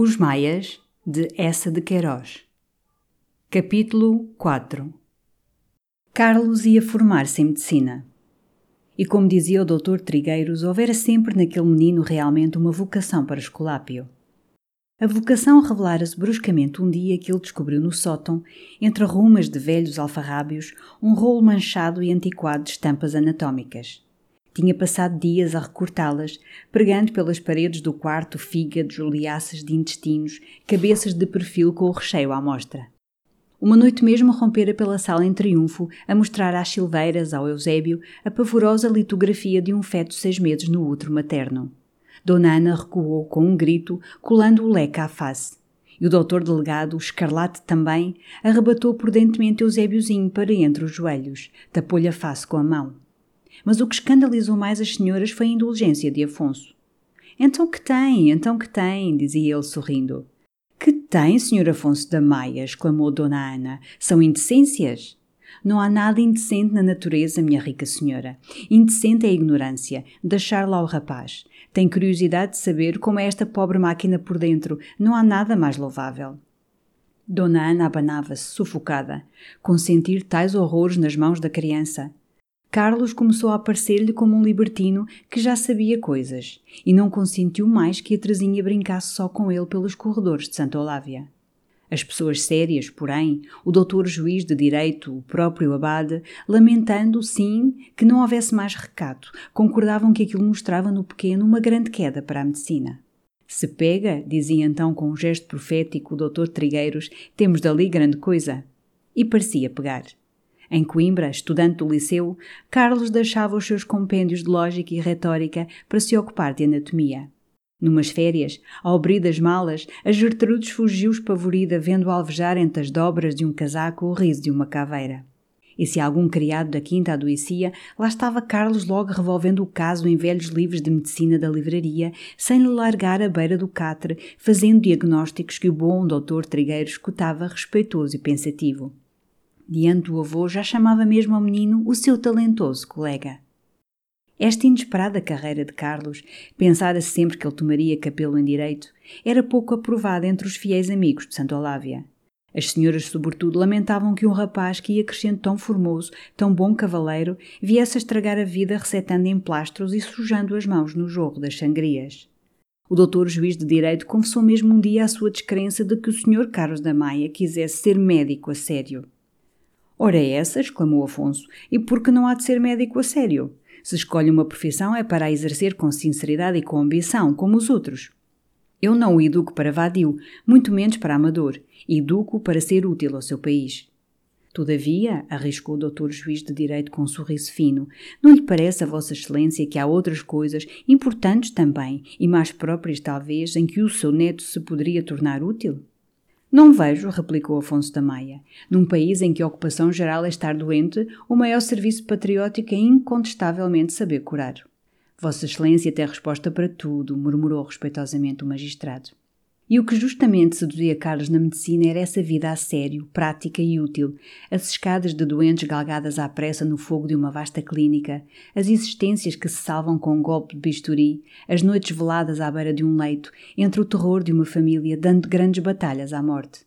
Os Maias, de Essa de Queiroz. Capítulo 4 Carlos ia formar-se em medicina. E como dizia o Dr. Trigueiros, houvera sempre naquele menino realmente uma vocação para Esculápio. A vocação revelara-se bruscamente um dia que ele descobriu no sótão, entre rumas de velhos alfarrábios, um rolo manchado e antiquado de estampas anatómicas. Tinha passado dias a recortá-las, pregando pelas paredes do quarto fígados, liaças de intestinos, cabeças de perfil com o recheio à mostra. Uma noite mesmo rompera pela sala em triunfo a mostrar às silveiras, ao Eusébio, a pavorosa litografia de um feto seis meses no útero materno. Dona Ana recuou com um grito, colando o leque à face. E o doutor delegado, escarlate também, arrebatou prudentemente Eusébiozinho para entre os joelhos, tapou-lhe a face com a mão. Mas o que escandalizou mais as senhoras foi a indulgência de Afonso. Então que tem, então que tem, dizia ele sorrindo. Que tem, senhor Afonso da Maia, exclamou Dona Ana. São indecências? Não há nada indecente na natureza, minha rica senhora. Indecente é a ignorância. Deixar lá o rapaz. Tem curiosidade de saber como é esta pobre máquina por dentro. Não há nada mais louvável. Dona Ana abanava-se, sufocada, consentir tais horrores nas mãos da criança. Carlos começou a aparecer-lhe como um libertino que já sabia coisas e não consentiu mais que a Terezinha brincasse só com ele pelos corredores de Santa Olávia. As pessoas sérias, porém, o doutor juiz de direito, o próprio abade, lamentando, sim, que não houvesse mais recato, concordavam que aquilo mostrava no pequeno uma grande queda para a medicina. Se pega, dizia então com um gesto profético o doutor Trigueiros, temos dali grande coisa. E parecia pegar. Em Coimbra, estudante do liceu, Carlos deixava os seus compêndios de lógica e retórica para se ocupar de anatomia. Numas férias, ao abrir das malas, a Gertrudes fugiu espavorida vendo alvejar entre as dobras de um casaco o riso de uma caveira. E se algum criado da quinta adoecia, lá estava Carlos logo revolvendo o caso em velhos livros de medicina da livraria, sem lhe largar a beira do catre, fazendo diagnósticos que o bom doutor Trigueiro escutava respeitoso e pensativo. Diante do avô já chamava mesmo ao menino o seu talentoso colega. Esta inesperada carreira de Carlos, pensara -se sempre que ele tomaria capelo em direito, era pouco aprovada entre os fiéis amigos de Santa Olávia. As senhoras, sobretudo, lamentavam que um rapaz que ia crescendo tão formoso, tão bom cavaleiro, viesse a estragar a vida recetando emplastros e sujando as mãos no jogo das sangrias. O doutor juiz de direito confessou mesmo um dia a sua descrença de que o senhor Carlos da Maia quisesse ser médico a sério. Ora é essa, exclamou Afonso, e por que não há de ser médico a sério? Se escolhe uma profissão é para a exercer com sinceridade e com ambição, como os outros. Eu não o educo para vadio, muito menos para amador. Educo para ser útil ao seu país. Todavia, arriscou o doutor juiz de direito com um sorriso fino, não lhe parece a Vossa Excelência que há outras coisas, importantes também, e mais próprias talvez, em que o seu neto se poderia tornar útil? Não vejo, replicou Afonso da Maia. Num país em que a ocupação geral é estar doente, o maior serviço patriótico é incontestavelmente saber curar. Vossa Excelência tem resposta para tudo, murmurou respeitosamente o magistrado. E o que justamente seduzia Carlos na medicina era essa vida a sério, prática e útil, as escadas de doentes galgadas à pressa no fogo de uma vasta clínica, as existências que se salvam com um golpe de bisturi, as noites veladas à beira de um leito, entre o terror de uma família dando grandes batalhas à morte.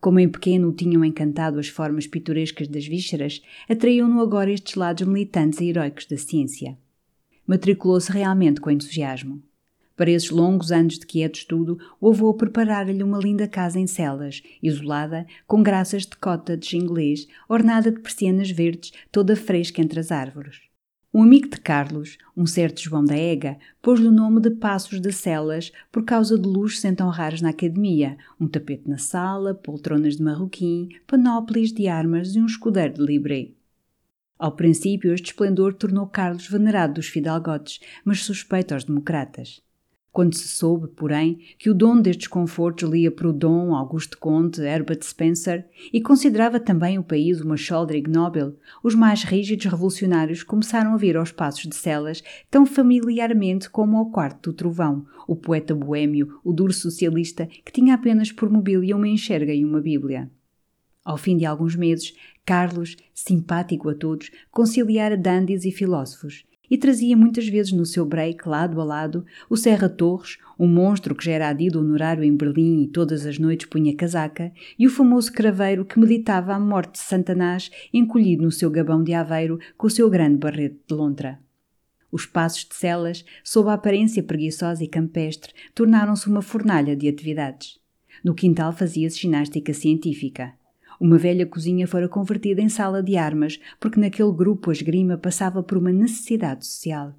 Como em pequeno o tinham encantado as formas pitorescas das vísceras, atraíam-no agora estes lados militantes e heróicos da ciência. Matriculou-se realmente com entusiasmo. Para esses longos anos de quieto estudo, o avô preparara-lhe uma linda casa em celas, isolada, com graças de cottage inglês, ornada de persianas verdes, toda fresca entre as árvores. Um amigo de Carlos, um certo João da Ega, pôs-lhe o nome de Passos de Celas por causa de luxos então raros na academia, um tapete na sala, poltronas de marroquim, panóplias de armas e um escudeiro de libre. Ao princípio, este esplendor tornou Carlos venerado dos fidalgotes, mas suspeito aos democratas. Quando se soube, porém, que o dono destes confortos lia Proudhon, Auguste Comte, Herbert Spencer e considerava também o país uma choldrig nobel, os mais rígidos revolucionários começaram a vir aos passos de Celas tão familiarmente como ao quarto do trovão, o poeta boêmio, o duro socialista que tinha apenas por mobília uma enxerga e uma bíblia. Ao fim de alguns meses, Carlos, simpático a todos, conciliara dandies e filósofos e trazia muitas vezes no seu break, lado a lado, o Serra Torres, um monstro que já era adido honorário em Berlim e todas as noites punha casaca, e o famoso craveiro que meditava a morte de Santanás encolhido no seu gabão de aveiro com o seu grande barrete de lontra. Os passos de celas, sob a aparência preguiçosa e campestre, tornaram-se uma fornalha de atividades. No quintal fazia-se ginástica científica. Uma velha cozinha fora convertida em sala de armas, porque naquele grupo a esgrima passava por uma necessidade social.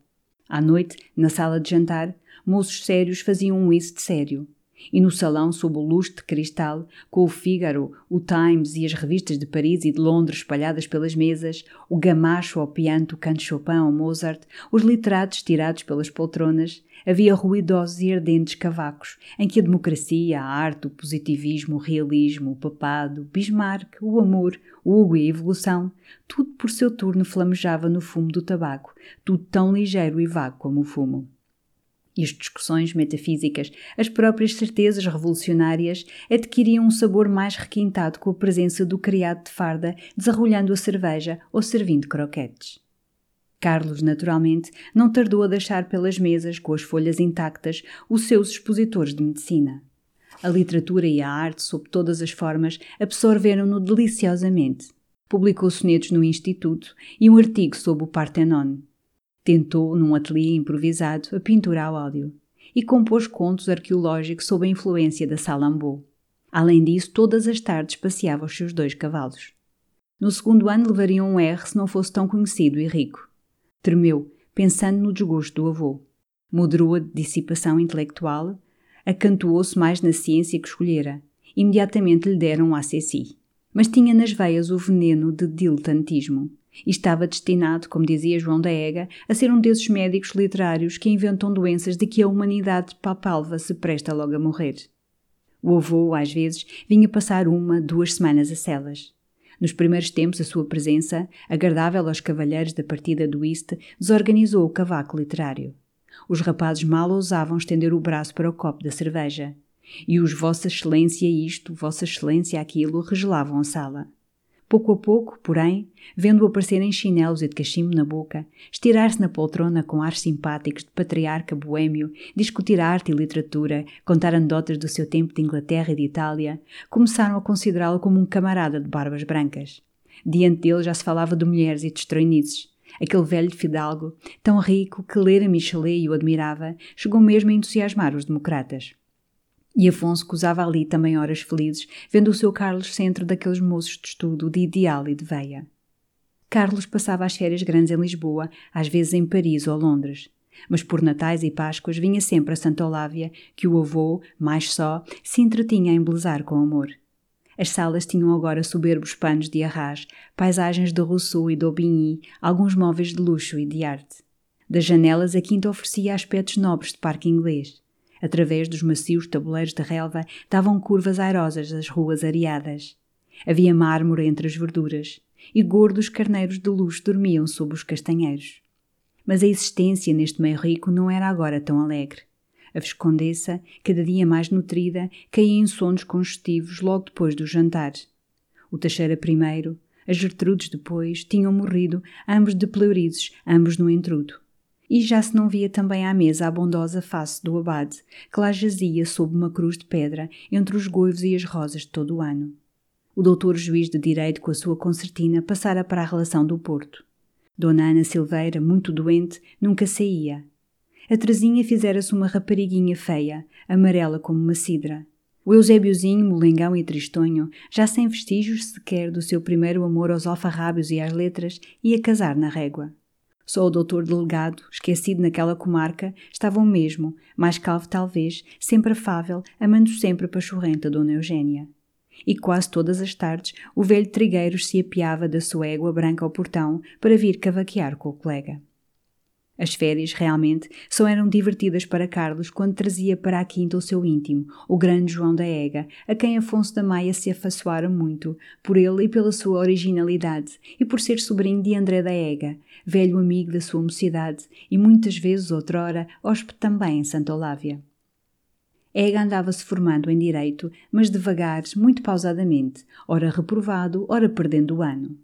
À noite, na sala de jantar, moços sérios faziam um de sério. E no salão, sob o lustre de cristal, com o Figaro, o Times e as revistas de Paris e de Londres espalhadas pelas mesas, o gamacho ao piano tocando Chopin ou Mozart, os literatos tirados pelas poltronas, havia ruidosos e ardentes cavacos, em que a democracia, a arte, o positivismo, o realismo, o papado, Bismarck, o amor, Hugo e a evolução, tudo por seu turno flamejava no fumo do tabaco, tudo tão ligeiro e vago como o fumo. E as discussões metafísicas, as próprias certezas revolucionárias, adquiriam um sabor mais requintado com a presença do criado de farda desarrolhando a cerveja ou servindo croquetes. Carlos, naturalmente, não tardou a deixar pelas mesas, com as folhas intactas, os seus expositores de medicina. A literatura e a arte, sob todas as formas, absorveram-no deliciosamente. Publicou sonetos no Instituto e um artigo sobre o Partenon. Tentou, num ateliê improvisado, a pintura ao óleo e compôs contos arqueológicos sob a influência da Salambô. Além disso, todas as tardes passeava os seus dois cavalos. No segundo ano levaria um R se não fosse tão conhecido e rico. Tremeu, pensando no desgosto do avô. Moderou a dissipação intelectual, acantoou-se mais na ciência que escolhera. Imediatamente lhe deram um ACC. Mas tinha nas veias o veneno de diletantismo. E estava destinado, como dizia João da Ega, a ser um desses médicos literários que inventam doenças de que a humanidade papalva se presta logo a morrer. O avô, às vezes, vinha passar uma, duas semanas a celas. Nos primeiros tempos, a sua presença, agradável aos cavalheiros da partida do East, desorganizou o cavaco literário. Os rapazes mal ousavam estender o braço para o copo da cerveja. E os Vossa Excelência isto, Vossa Excelência aquilo, regelavam a sala. Pouco a pouco, porém, vendo-o aparecer em chinelos e de cachimbo na boca, estirar-se na poltrona com ares simpáticos de patriarca boêmio, discutir arte e literatura, contar anedotas do seu tempo de Inglaterra e de Itália, começaram a considerá-lo como um camarada de barbas brancas. Diante dele já se falava de mulheres e de estranhices. Aquele velho fidalgo, tão rico que ler a Michelet o admirava, chegou mesmo a entusiasmar os democratas. E Afonso gozava ali também horas felizes, vendo o seu Carlos centro daqueles moços de estudo, de ideal e de veia. Carlos passava as férias grandes em Lisboa, às vezes em Paris ou Londres. Mas por Natais e Páscoas vinha sempre a Santa Olávia, que o avô, mais só, se entretinha a embelezar com amor. As salas tinham agora soberbos panos de arras, paisagens de Rousseau e d'Aubigny, alguns móveis de luxo e de arte. Das janelas a quinta oferecia aspectos nobres de parque inglês. Através dos macios tabuleiros de relva davam curvas airosas as ruas areadas. Havia mármore entre as verduras, e gordos carneiros de luz dormiam sob os castanheiros. Mas a existência neste meio rico não era agora tão alegre. A Viscondessa, cada dia mais nutrida, caía em sonos congestivos logo depois do jantar. O Teixeira primeiro, as Gertrudes depois, tinham morrido, ambos de pleurizes, ambos no entrudo e já se não via também à mesa a bondosa face do abade, que lá jazia sob uma cruz de pedra entre os goivos e as rosas de todo o ano. O doutor juiz de direito com a sua concertina passara para a relação do Porto. Dona Ana Silveira, muito doente, nunca saía. A Terezinha fizera-se uma rapariguinha feia, amarela como uma cidra. O Eusébiozinho, molengão e tristonho, já sem vestígios sequer do seu primeiro amor aos alfarrábios e às letras, ia casar na régua. Só o doutor delegado, esquecido naquela comarca, estava o mesmo, mais calvo talvez, sempre afável, amando sempre a pachorrenta Dona Eugênia. E quase todas as tardes o velho trigueiro se apiava da sua égua branca ao portão para vir cavaquear com o colega. As férias, realmente, só eram divertidas para Carlos quando trazia para a quinta o seu íntimo, o grande João da Ega, a quem Afonso da Maia se afassoara muito, por ele e pela sua originalidade, e por ser sobrinho de André da Ega, velho amigo da sua mocidade, e muitas vezes, outrora, hóspede também em Santa Olávia. Ega andava-se formando em direito, mas devagar, muito pausadamente, ora reprovado, ora perdendo o ano.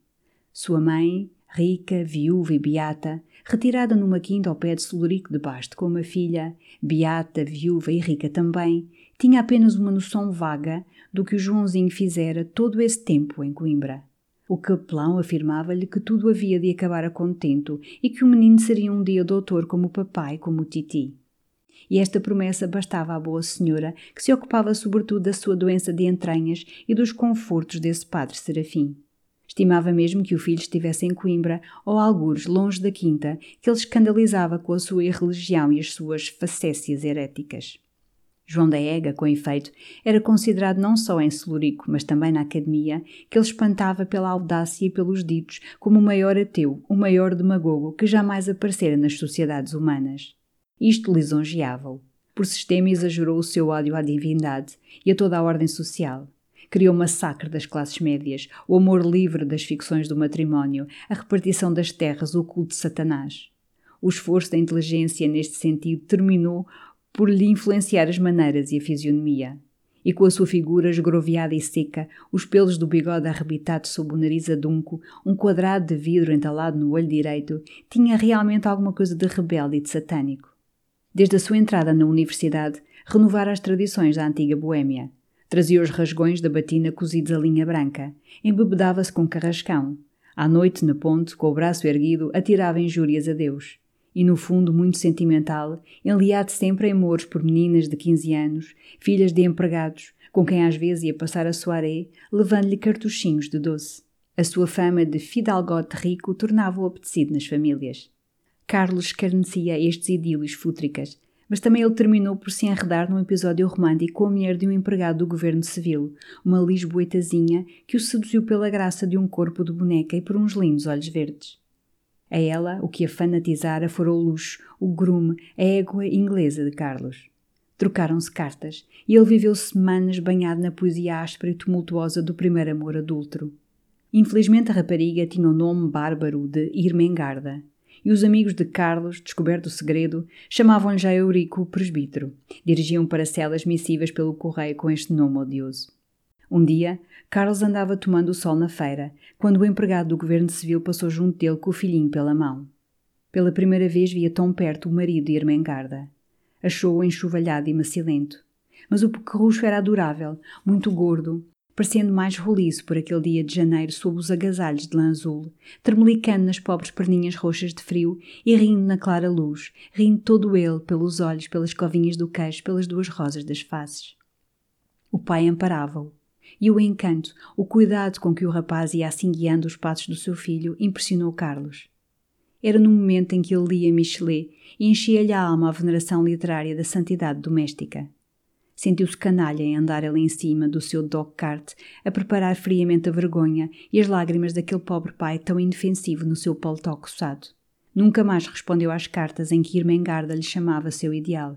Sua mãe, rica, viúva e beata, retirada numa quinta ao pé de Solurico de Basto com uma filha, beata, viúva e rica também, tinha apenas uma noção vaga do que o Joãozinho fizera todo esse tempo em Coimbra. O capelão afirmava-lhe que tudo havia de acabar a contento e que o menino seria um dia doutor como o papai, como o titi. E esta promessa bastava à boa senhora, que se ocupava sobretudo da sua doença de entranhas e dos confortos desse padre Serafim. Estimava mesmo que o filho estivesse em Coimbra ou algures longe da quinta, que ele escandalizava com a sua irreligião e as suas facécias heréticas. João da Ega, com efeito, era considerado não só em Celurico, mas também na academia, que ele espantava pela audácia e pelos ditos como o maior ateu, o maior demagogo que jamais aparecera nas sociedades humanas. Isto lisonjeava-o. Por sistema exagerou o seu ódio à divindade e a toda a ordem social. Criou o massacre das classes médias, o amor livre das ficções do matrimónio, a repartição das terras, o culto de Satanás. O esforço da inteligência neste sentido terminou por lhe influenciar as maneiras e a fisionomia. E com a sua figura esgroviada e seca, os pelos do bigode arrebitado sob o nariz adunco, um quadrado de vidro entalado no olho direito, tinha realmente alguma coisa de rebelde e de satânico. Desde a sua entrada na universidade, renovara as tradições da antiga Boêmia. Trazia os rasgões da batina cozidos a linha branca. Embebedava-se com carrascão. À noite, na ponte, com o braço erguido, atirava injúrias a Deus. E, no fundo, muito sentimental, enliado sempre em amores por meninas de 15 anos, filhas de empregados, com quem às vezes ia passar a soirée, levando-lhe cartuchinhos de doce. A sua fama de fidalgote rico tornava-o apetecido nas famílias. Carlos escarnecia estes idílios fútricas, mas também ele terminou por se enredar num episódio romântico com a mulher de um empregado do governo civil, uma lisboetazinha que o seduziu pela graça de um corpo de boneca e por uns lindos olhos verdes. A ela, o que a fanatizara fora o luxo, o grume, a égua inglesa de Carlos. Trocaram-se cartas e ele viveu semanas banhado na poesia áspera e tumultuosa do primeiro amor adúltero. Infelizmente a rapariga tinha o nome bárbaro de Irmengarda, e os amigos de Carlos, descoberto o segredo, chamavam-lhe já Eurico o presbítero. Dirigiam para celas missivas pelo correio com este nome odioso. Um dia, Carlos andava tomando o sol na feira, quando o empregado do governo civil passou junto dele com o filhinho pela mão. Pela primeira vez via tão perto o marido de Irmengarda. Achou-o enxovalhado e macilento. Mas o pequerrucho era adorável, muito gordo, parecendo mais roliço por aquele dia de janeiro sob os agasalhos de lã azul, tremelicando nas pobres perninhas roxas de frio e rindo na clara luz, rindo todo ele pelos olhos, pelas covinhas do queixo, pelas duas rosas das faces. O pai amparava-o, e o encanto, o cuidado com que o rapaz ia assim guiando os passos do seu filho impressionou Carlos. Era no momento em que ele lia Michelet e enchia-lhe a alma a veneração literária da santidade doméstica. Sentiu-se canalha em andar ali em cima do seu dog-cart a preparar friamente a vergonha e as lágrimas daquele pobre pai tão indefensivo no seu paletó coçado. Nunca mais respondeu às cartas em que Irmengarda lhe chamava seu ideal.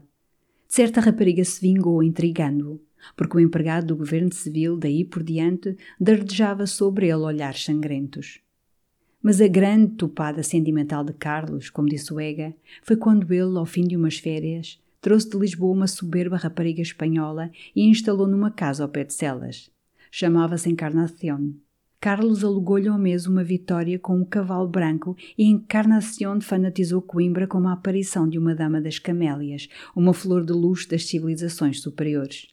De certa rapariga se vingou intrigando-o, porque o empregado do governo civil, daí por diante, dardejava sobre ele olhares sangrentos. Mas a grande topada sentimental de Carlos, como disse o Ega, foi quando ele, ao fim de umas férias, trouxe de Lisboa uma soberba rapariga espanhola e instalou numa casa ao pé de Celas. Chamava-se Encarnación. Carlos alugou-lhe ao mês uma vitória com um cavalo branco e Encarnación fanatizou Coimbra como a aparição de uma dama das camélias, uma flor de luxo das civilizações superiores.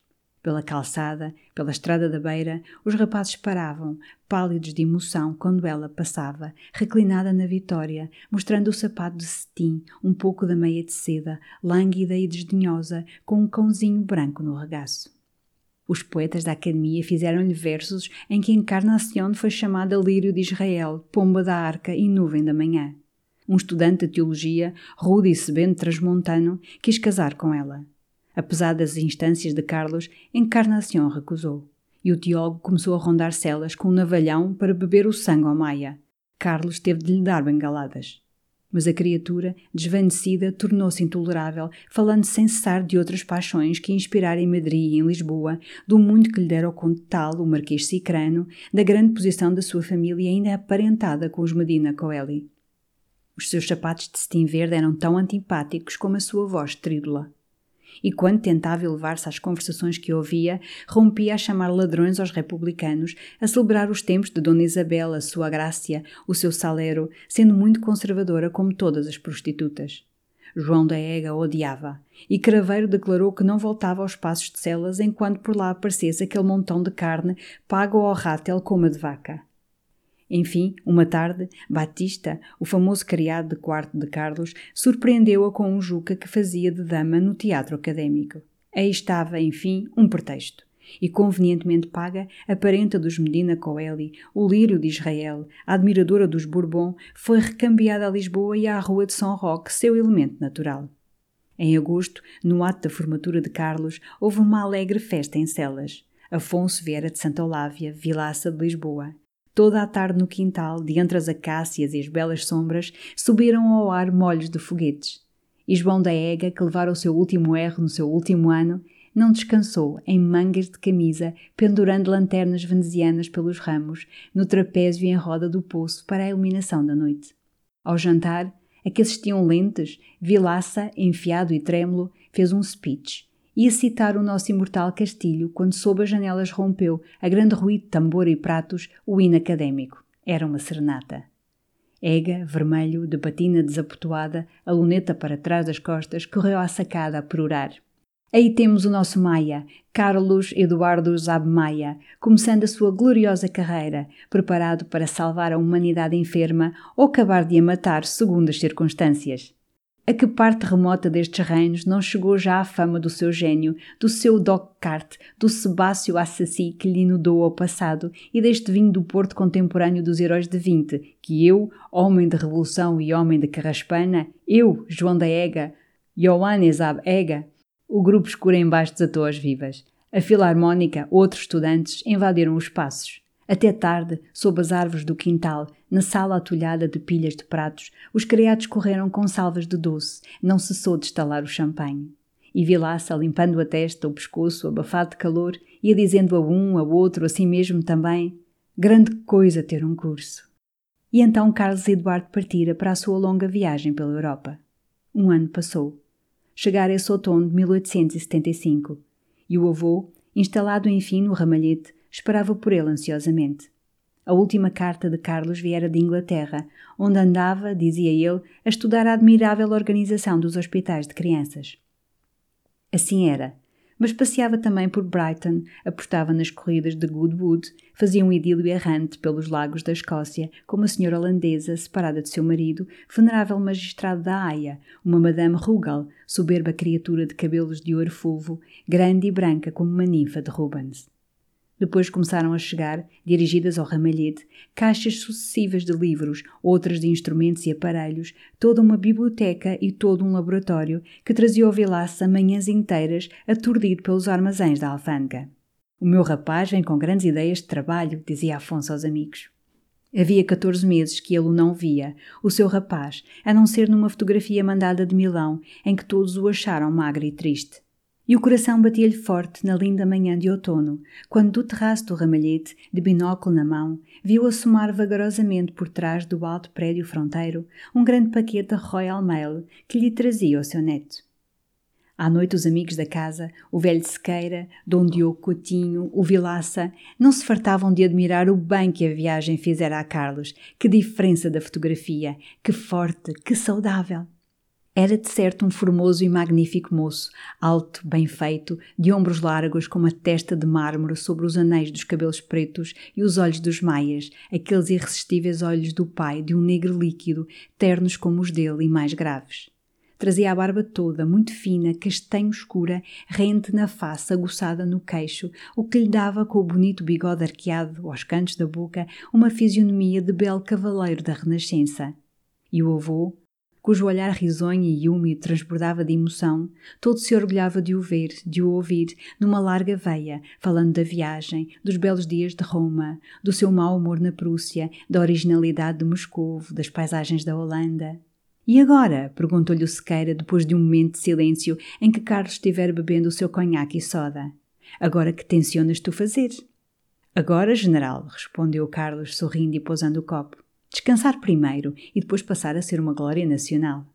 Pela calçada, pela estrada da beira, os rapazes paravam, pálidos de emoção, quando ela passava, reclinada na vitória, mostrando o sapato de cetim, um pouco da meia de seda, lânguida e desdenhosa, com um cãozinho branco no regaço. Os poetas da Academia fizeram-lhe versos em que Encarnação foi chamada Lírio de Israel, Pomba da Arca e Nuvem da Manhã. Um estudante de teologia, rude e sebento transmontano, quis casar com ela. Apesar das instâncias de Carlos, Encarnação recusou. E o Tiago começou a rondar celas com um navalhão para beber o sangue ao Maia. Carlos teve de lhe dar bengaladas. Mas a criatura, desvanecida, tornou-se intolerável, falando sem cessar de outras paixões que inspirara em Madrid e em Lisboa, do muito que lhe dera o conde tal, o Marquês Cicrano, da grande posição da sua família ainda aparentada com os Medina Coeli. Os seus sapatos de cetim verde eram tão antipáticos como a sua voz trídula e quando tentava elevar-se às conversações que ouvia, rompia a chamar ladrões aos republicanos, a celebrar os tempos de Dona Isabel, a sua Grácia, o seu salero, sendo muito conservadora como todas as prostitutas. João da Ega odiava, e Craveiro declarou que não voltava aos passos de celas enquanto por lá aparecesse aquele montão de carne pago ao rátel como a de vaca. Enfim, uma tarde, Batista, o famoso criado de quarto de Carlos, surpreendeu-a com um juca que fazia de dama no teatro académico. Aí estava, enfim, um pretexto. E convenientemente paga, a parenta dos Medina Coeli, o lírio de Israel, a admiradora dos Bourbon, foi recambiada a Lisboa e à Rua de São Roque, seu elemento natural. Em agosto, no ato da formatura de Carlos, houve uma alegre festa em Celas. Afonso viera de Santa Olávia, vilaça de Lisboa. Toda a tarde no quintal, de entre as acácias e as belas sombras, subiram ao ar molhos de foguetes. E João da Ega, que levara o seu último erro no seu último ano, não descansou em mangas de camisa, pendurando lanternas venezianas pelos ramos, no trapézio em roda do poço para a iluminação da noite. Ao jantar, a que assistiam lentes, Vilaça, enfiado e trêmulo, fez um speech Ia citar o nosso imortal Castilho quando sob as janelas rompeu, a grande ruído de tambor e pratos, o hino académico. Era uma serenata. Ega, vermelho, de patina desapotoada, a luneta para trás das costas, correu à sacada a perorar. Aí temos o nosso Maia, Carlos Eduardo Zab Maia, começando a sua gloriosa carreira, preparado para salvar a humanidade enferma ou acabar de a matar segundo as circunstâncias. A que parte remota destes reinos não chegou já a fama do seu gênio, do seu Doc Cart, do Sebácio Assassi que lhe inundou ao passado e deste vinho do Porto contemporâneo dos heróis de Vinte, que eu, homem de revolução e homem de carraspana, eu, João da Ega, Ioannes Ab Ega, o grupo escuro embaixo desatou as vivas. A filarmónica, outros estudantes, invadiram os passos. Até tarde, sob as árvores do quintal, na sala atulhada de pilhas de pratos, os criados correram com salvas de doce, não cessou de estalar o champanhe. E Vilaça, limpando a testa, o pescoço, abafado de calor, ia dizendo a um, ao outro, a si mesmo também: Grande coisa ter um curso. E então Carlos Eduardo partira para a sua longa viagem pela Europa. Um ano passou. Chegara esse outono de 1875, e o avô, instalado enfim no ramalhete, esperava por ele ansiosamente. A última carta de Carlos viera de Inglaterra, onde andava, dizia ele, a estudar a admirável organização dos hospitais de crianças. Assim era, mas passeava também por Brighton, apostava nas corridas de Goodwood, fazia um idílio errante pelos lagos da Escócia, com uma senhora holandesa separada de seu marido, venerável magistrado da Haia, uma Madame Rugal, soberba criatura de cabelos de ouro fulvo, grande e branca como uma ninfa de Rubens. Depois começaram a chegar, dirigidas ao ramalhete, caixas sucessivas de livros, outras de instrumentos e aparelhos, toda uma biblioteca e todo um laboratório que trazia ao Vilaça manhãs inteiras aturdido pelos armazéns da alfândega. O meu rapaz vem com grandes ideias de trabalho, dizia Afonso aos amigos. Havia 14 meses que ele o não via, o seu rapaz, a não ser numa fotografia mandada de Milão, em que todos o acharam magro e triste. E o coração batia-lhe forte na linda manhã de outono, quando do terraço do ramalhete, de binóculo na mão, viu assomar vagarosamente por trás do alto prédio fronteiro um grande paquete Royal Mail que lhe trazia o seu neto. À noite os amigos da casa, o velho Sequeira, Dom Diogo Coutinho, o Vilaça, não se fartavam de admirar o bem que a viagem fizera a Carlos. Que diferença da fotografia! Que forte! Que saudável! Era de certo um formoso e magnífico moço, alto, bem feito, de ombros largos, com uma testa de mármore sobre os anéis dos cabelos pretos e os olhos dos maias, aqueles irresistíveis olhos do pai, de um negro líquido, ternos como os dele e mais graves. Trazia a barba toda, muito fina, castanho escura, rente na face, aguçada no queixo, o que lhe dava com o bonito bigode arqueado aos cantos da boca uma fisionomia de belo cavaleiro da Renascença. E o avô, cujo olhar risonho e úmido transbordava de emoção, todo se orgulhava de o ver, de o ouvir, numa larga veia, falando da viagem, dos belos dias de Roma, do seu mau humor na Prússia, da originalidade de Moscou, das paisagens da Holanda. E agora? perguntou-lhe o Sequeira depois de um momento de silêncio em que Carlos estiver bebendo o seu conhaque e soda. Agora que tencionas tu fazer? Agora, general, respondeu Carlos, sorrindo e pousando o copo. Descansar primeiro e depois passar a ser uma glória nacional.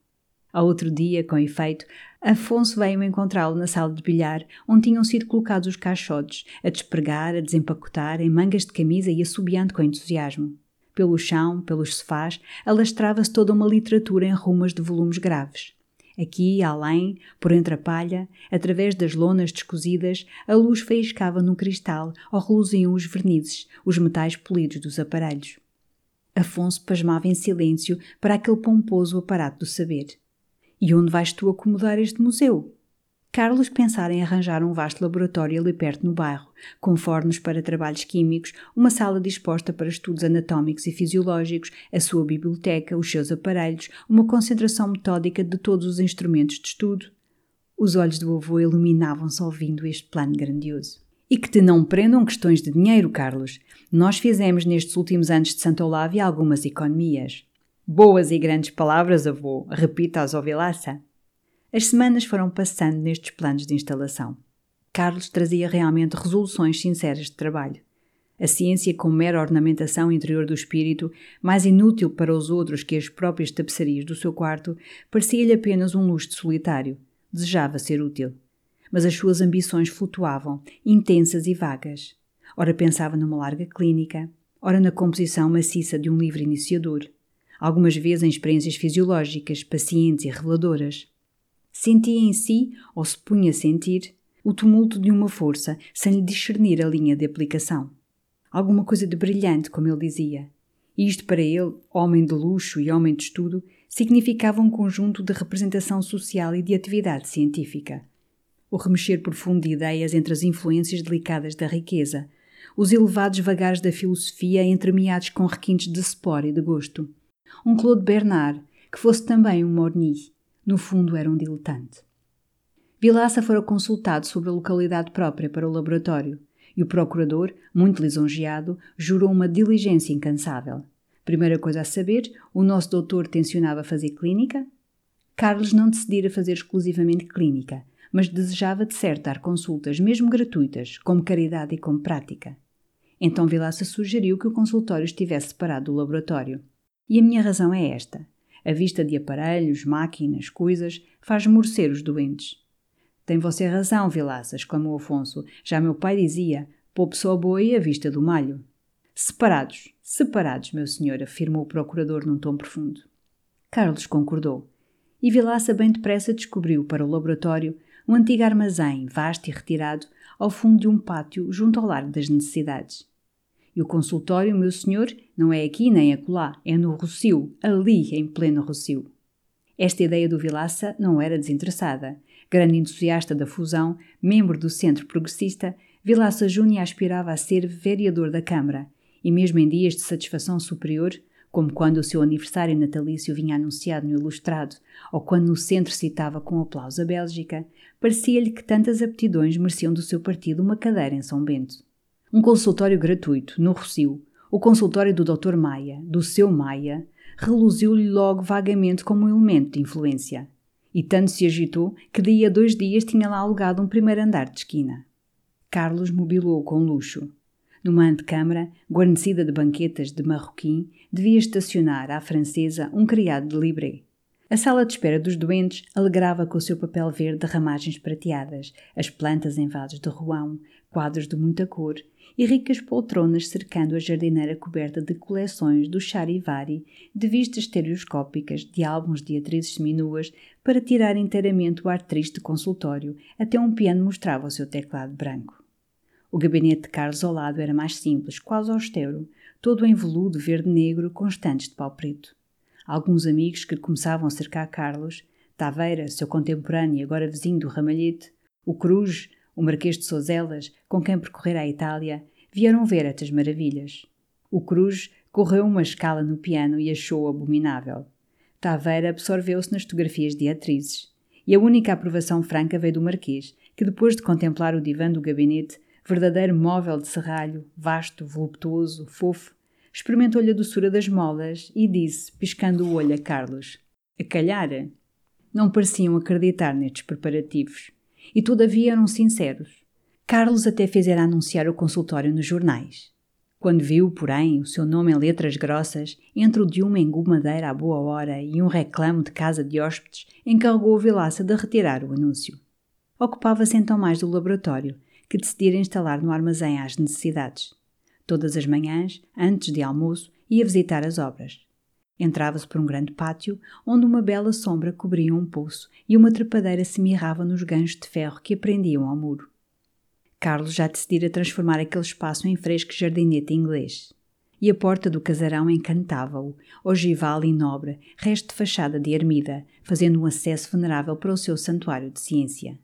Ao outro dia, com efeito, Afonso veio encontrá-lo na sala de bilhar, onde tinham sido colocados os caixotes, a despregar, a desempacotar, em mangas de camisa e assobiando com entusiasmo. Pelo chão, pelos sofás, alastrava-se toda uma literatura em rumas de volumes graves. Aqui, além, por entre a palha, através das lonas descozidas, a luz faiscava no cristal ou reluziam os vernizes, os metais polidos dos aparelhos. Afonso pasmava em silêncio para aquele pomposo aparato do saber. E onde vais tu acomodar este museu? Carlos pensara em arranjar um vasto laboratório ali perto no bairro, com fornos para trabalhos químicos, uma sala disposta para estudos anatómicos e fisiológicos, a sua biblioteca, os seus aparelhos, uma concentração metódica de todos os instrumentos de estudo. Os olhos do avô iluminavam-se ouvindo este plano grandioso. E que te não prendam questões de dinheiro, Carlos. Nós fizemos nestes últimos anos de Santa Olávia algumas economias. Boas e grandes palavras, avô, repita-as ao Vilaça. As semanas foram passando nestes planos de instalação. Carlos trazia realmente resoluções sinceras de trabalho. A ciência, como mera ornamentação interior do espírito, mais inútil para os outros que as próprias tapeçarias do seu quarto, parecia-lhe apenas um luxo solitário. Desejava ser útil. Mas as suas ambições flutuavam, intensas e vagas. Ora pensava numa larga clínica, ora na composição maciça de um livro iniciador, algumas vezes em experiências fisiológicas, pacientes e reveladoras. Sentia em si, ou se punha a sentir, o tumulto de uma força sem lhe discernir a linha de aplicação. Alguma coisa de brilhante, como ele dizia. Isto para ele, homem de luxo e homem de estudo, significava um conjunto de representação social e de atividade científica. O remexer profundo de ideias entre as influências delicadas da riqueza, os elevados vagares da filosofia entremeados com requintes de sport e de gosto. Um Claude Bernard, que fosse também um Morny, no fundo, era um diletante. Vilaça fora consultado sobre a localidade própria para o laboratório e o procurador, muito lisonjeado, jurou uma diligência incansável. Primeira coisa a saber, o nosso doutor tencionava fazer clínica? Carlos não decidira fazer exclusivamente clínica, mas desejava de certo dar consultas, mesmo gratuitas, como caridade e como prática. Então Vilaça sugeriu que o consultório estivesse separado do laboratório. E a minha razão é esta. A vista de aparelhos, máquinas, coisas, faz morcer os doentes. Tem você razão, Vilaça, exclamou Afonso. Já meu pai dizia: poupe só boi à vista do malho. Separados, separados, meu senhor, afirmou o procurador num tom profundo. Carlos concordou. E Vilaça bem depressa descobriu para o laboratório um antigo armazém, vasto e retirado, ao fundo de um pátio junto ao Largo das Necessidades. E o consultório, meu senhor, não é aqui nem acolá, é no Rocio, ali em pleno Rocio. Esta ideia do Vilaça não era desinteressada. Grande entusiasta da fusão, membro do Centro Progressista, Vilaça Júnior aspirava a ser vereador da Câmara, e mesmo em dias de satisfação superior, como quando o seu aniversário natalício vinha anunciado no Ilustrado, ou quando no centro citava com aplauso a Bélgica, parecia-lhe que tantas aptidões mereciam do seu partido uma cadeira em São Bento. Um consultório gratuito, no Rocio, o consultório do Dr. Maia, do seu Maia, reluziu-lhe logo vagamente como um elemento de influência. E tanto se agitou que daí a dois dias tinha lá alugado um primeiro andar de esquina. Carlos mobilou com luxo. Numa antecâmara, guarnecida de banquetas de marroquim, devia estacionar à francesa um criado de libré. A sala de espera dos doentes alegrava com o seu papel verde de ramagens prateadas, as plantas em vasos de ruão, quadros de muita cor e ricas poltronas cercando a jardineira coberta de coleções do Charivari, de vistas estereoscópicas, de álbuns de atrizes seminuas, para tirar inteiramente o ar triste consultório, até um piano mostrava o seu teclado branco. O gabinete de Carlos ao lado era mais simples, quase austero, todo em veludo verde-negro com estantes de pau preto alguns amigos que começavam a cercar Carlos, Taveira, seu contemporâneo e agora vizinho do Ramalhete, o Cruz, o Marquês de Sozelas, com quem percorrera a Itália, vieram ver estas maravilhas. O Cruz correu uma escala no piano e achou-o abominável. Taveira absorveu-se nas fotografias de atrizes. E a única aprovação franca veio do Marquês, que depois de contemplar o divã do gabinete, verdadeiro móvel de serralho, vasto, voluptuoso, fofo, experimentou-lhe a doçura das molas e disse, piscando o olho a Carlos: A calhar? Não pareciam acreditar nestes preparativos. E todavia eram sinceros. Carlos até fizera anunciar o consultório nos jornais. Quando viu, porém, o seu nome em letras grossas, entre o de uma engomadeira à boa hora e um reclamo de casa de hóspedes, encarregou o Vilaça de retirar o anúncio. Ocupava-se então mais do laboratório, que decidira instalar no armazém às necessidades. Todas as manhãs, antes de almoço, ia visitar as obras. Entrava-se por um grande pátio, onde uma bela sombra cobria um poço e uma trepadeira se mirrava nos ganchos de ferro que aprendiam ao muro. Carlos já decidira transformar aquele espaço em fresco jardinete inglês. E a porta do casarão encantava-o, ogival e nobre, resto de fachada de ermida, fazendo um acesso venerável para o seu santuário de ciência.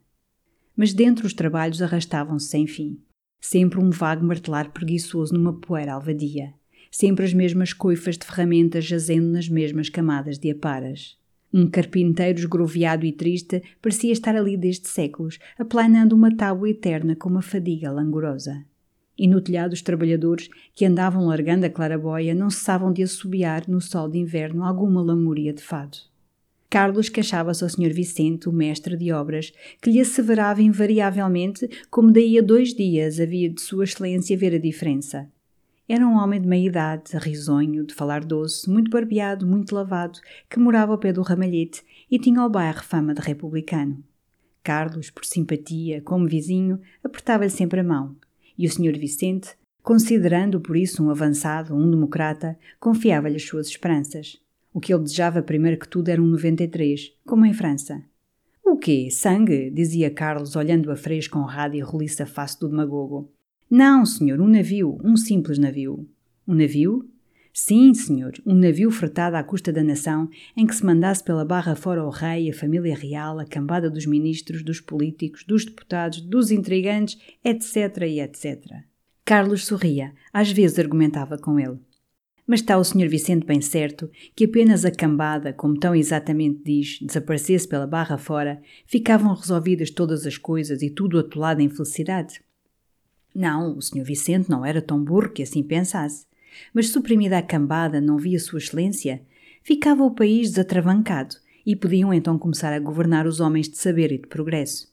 Mas dentro os trabalhos arrastavam-se sem fim. Sempre um vago martelar preguiçoso numa poeira alvadia. Sempre as mesmas coifas de ferramentas jazendo nas mesmas camadas de aparas. Um carpinteiro esgroviado e triste parecia estar ali desde séculos, aplanando uma tábua eterna com uma fadiga langorosa. E no telhado os trabalhadores, que andavam largando a clarabóia, não cessavam de assobiar no sol de inverno alguma lamúria de fado. Carlos queixava-se ao Sr. Vicente, o mestre de obras, que lhe asseverava invariavelmente como daí a dois dias havia de Sua Excelência ver a diferença. Era um homem de meia idade, risonho, de falar doce, muito barbeado, muito lavado, que morava ao pé do ramalhete e tinha ao bairro fama de republicano. Carlos, por simpatia, como vizinho, apertava-lhe sempre a mão, e o Sr. Vicente, considerando por isso um avançado, um democrata, confiava-lhe as suas esperanças. O que ele desejava primeiro que tudo era um 93, como em França. O quê? Sangue? dizia Carlos, olhando a Frei com rada e roliça face do demagogo. Não, senhor, um navio, um simples navio. Um navio? Sim, senhor, um navio fretado à custa da nação, em que se mandasse pela barra fora o rei, a família real, a cambada dos ministros, dos políticos, dos deputados, dos intrigantes, etc. e etc. Carlos sorria, às vezes argumentava com ele. Mas está o Sr. Vicente bem certo que apenas a cambada, como tão exatamente diz, desaparecesse pela barra fora, ficavam resolvidas todas as coisas e tudo atolado em felicidade? Não, o Sr. Vicente não era tão burro que assim pensasse. Mas suprimida a cambada, não via Sua Excelência, ficava o país desatravancado e podiam então começar a governar os homens de saber e de progresso.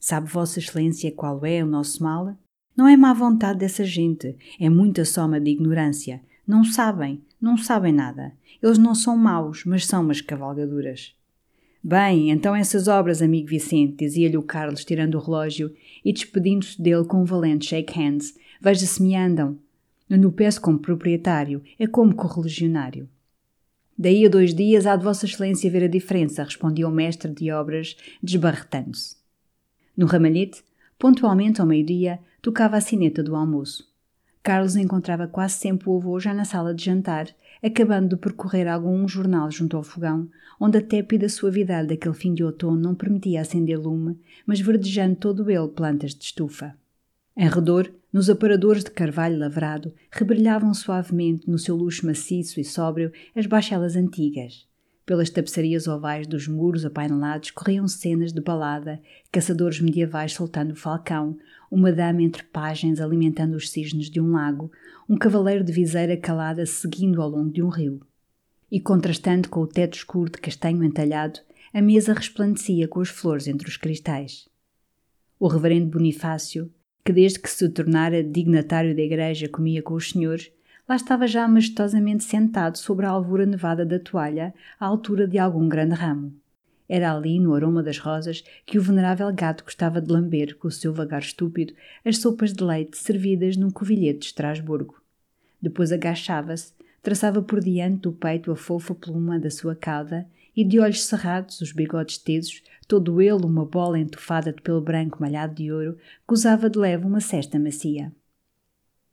Sabe Vossa Excelência qual é o nosso mal? Não é má vontade dessa gente, é muita soma de ignorância. Não sabem, não sabem nada. Eles não são maus, mas são umas cavalgaduras. Bem, então essas obras, amigo Vicente, dizia-lhe o Carlos, tirando o relógio e despedindo-se dele com um valente shake hands. Veja se me andam. No peço como proprietário, é como correligionário. Daí a dois dias há de Vossa Excelência ver a diferença, respondia o mestre de obras, desbarretando-se. No ramalhete, pontualmente ao meio-dia, tocava a sineta do almoço. Carlos encontrava quase sempre o avô já na sala de jantar, acabando de percorrer algum jornal junto ao fogão, onde a tépida suavidade daquele fim de outono não permitia acender lume, mas verdejando todo ele plantas de estufa. Em redor, nos aparadores de carvalho lavrado, rebrilhavam suavemente, no seu luxo maciço e sóbrio, as bachelas antigas. Pelas tapeçarias ovais dos muros apainelados corriam cenas de balada, caçadores medievais soltando o falcão, uma dama entre pagens alimentando os cisnes de um lago, um cavaleiro de viseira calada seguindo ao longo de um rio e contrastando com o teto escuro de castanho entalhado, a mesa resplandecia com as flores entre os cristais. O reverendo Bonifácio, que desde que se tornara dignatário da igreja comia com os senhores, lá estava já majestosamente sentado sobre a alvura nevada da toalha, à altura de algum grande ramo. Era ali, no aroma das rosas, que o venerável gato gostava de lamber, com o seu vagar estúpido, as sopas de leite servidas num covilhete de Estrasburgo. Depois agachava-se, traçava por diante do peito a fofa pluma da sua cauda e, de olhos cerrados, os bigodes tesos, todo ele uma bola entufada de pelo branco malhado de ouro, gozava de leve uma cesta macia.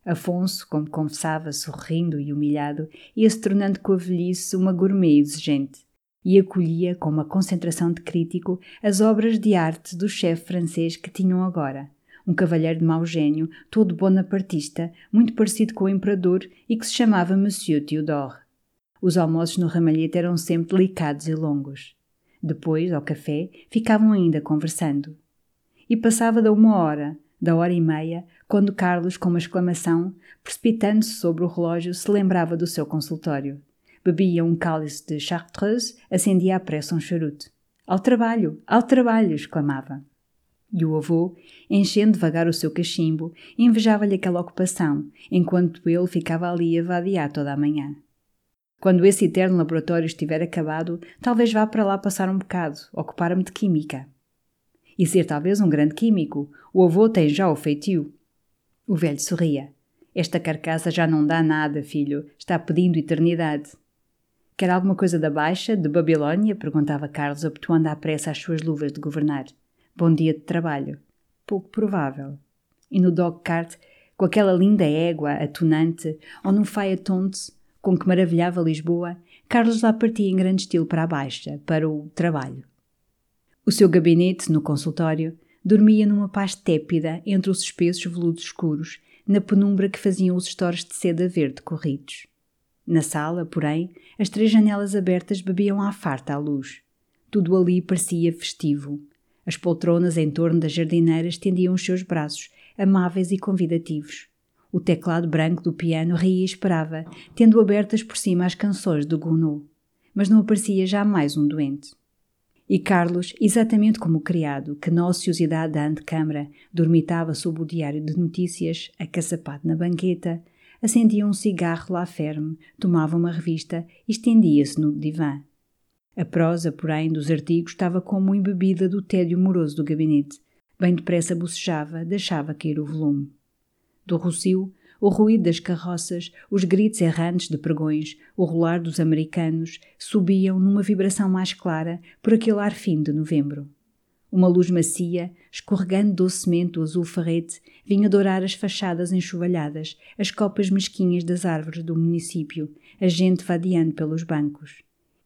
Afonso, como confessava, sorrindo e humilhado, ia-se tornando com a velhice uma gourmet exigente e acolhia com uma concentração de crítico as obras de arte do chefe francês que tinham agora, um cavalheiro de mau gênio, todo bonapartista, muito parecido com o imperador e que se chamava Monsieur Theodore. Os almoços no ramalhete eram sempre delicados e longos. Depois, ao café, ficavam ainda conversando. E passava da uma hora, da hora e meia, quando Carlos, com uma exclamação, precipitando-se sobre o relógio, se lembrava do seu consultório. Bebia um cálice de chartreuse, acendia à pressa um charuto. Ao trabalho, ao trabalho! exclamava. E o avô, enchendo devagar o seu cachimbo, invejava-lhe aquela ocupação, enquanto ele ficava ali a vadiar toda a manhã. Quando esse eterno laboratório estiver acabado, talvez vá para lá passar um bocado, ocupar-me de química. E ser talvez um grande químico. O avô tem já o feitio. O velho sorria. Esta carcaça já não dá nada, filho. Está pedindo eternidade. Quer alguma coisa da Baixa, de Babilônia? perguntava Carlos, abotoando à pressa as suas luvas de governar. Bom dia de trabalho. Pouco provável. E no dog cart, com aquela linda égua atunante, ou num Fiat com que maravilhava Lisboa, Carlos lá partia em grande estilo para a Baixa, para o trabalho. O seu gabinete, no consultório, dormia numa paz tépida entre os espessos veludos escuros, na penumbra que faziam os estores de seda verde corridos. Na sala, porém, as três janelas abertas bebiam à farta à luz. Tudo ali parecia festivo. As poltronas em torno das jardineiras tendiam os seus braços, amáveis e convidativos. O teclado branco do piano ria e esperava, tendo abertas por cima as canções do Gounod. Mas não aparecia jamais um doente. E Carlos, exatamente como o criado, que na ociosidade da antecâmara dormitava sob o diário de notícias, acaçapado na banqueta, acendia um cigarro lá ferme, tomava uma revista e estendia-se no divã. A prosa, porém, dos artigos estava como embebida do tédio moroso do gabinete. Bem depressa bocejava, deixava cair o volume. Do Rocio, o ruído das carroças, os gritos errantes de pregões, o rolar dos americanos subiam numa vibração mais clara por aquele ar fino de novembro. Uma luz macia, escorregando docemente o azul farrete, vinha dourar as fachadas enxovalhadas, as copas mesquinhas das árvores do município, a gente vadiando pelos bancos.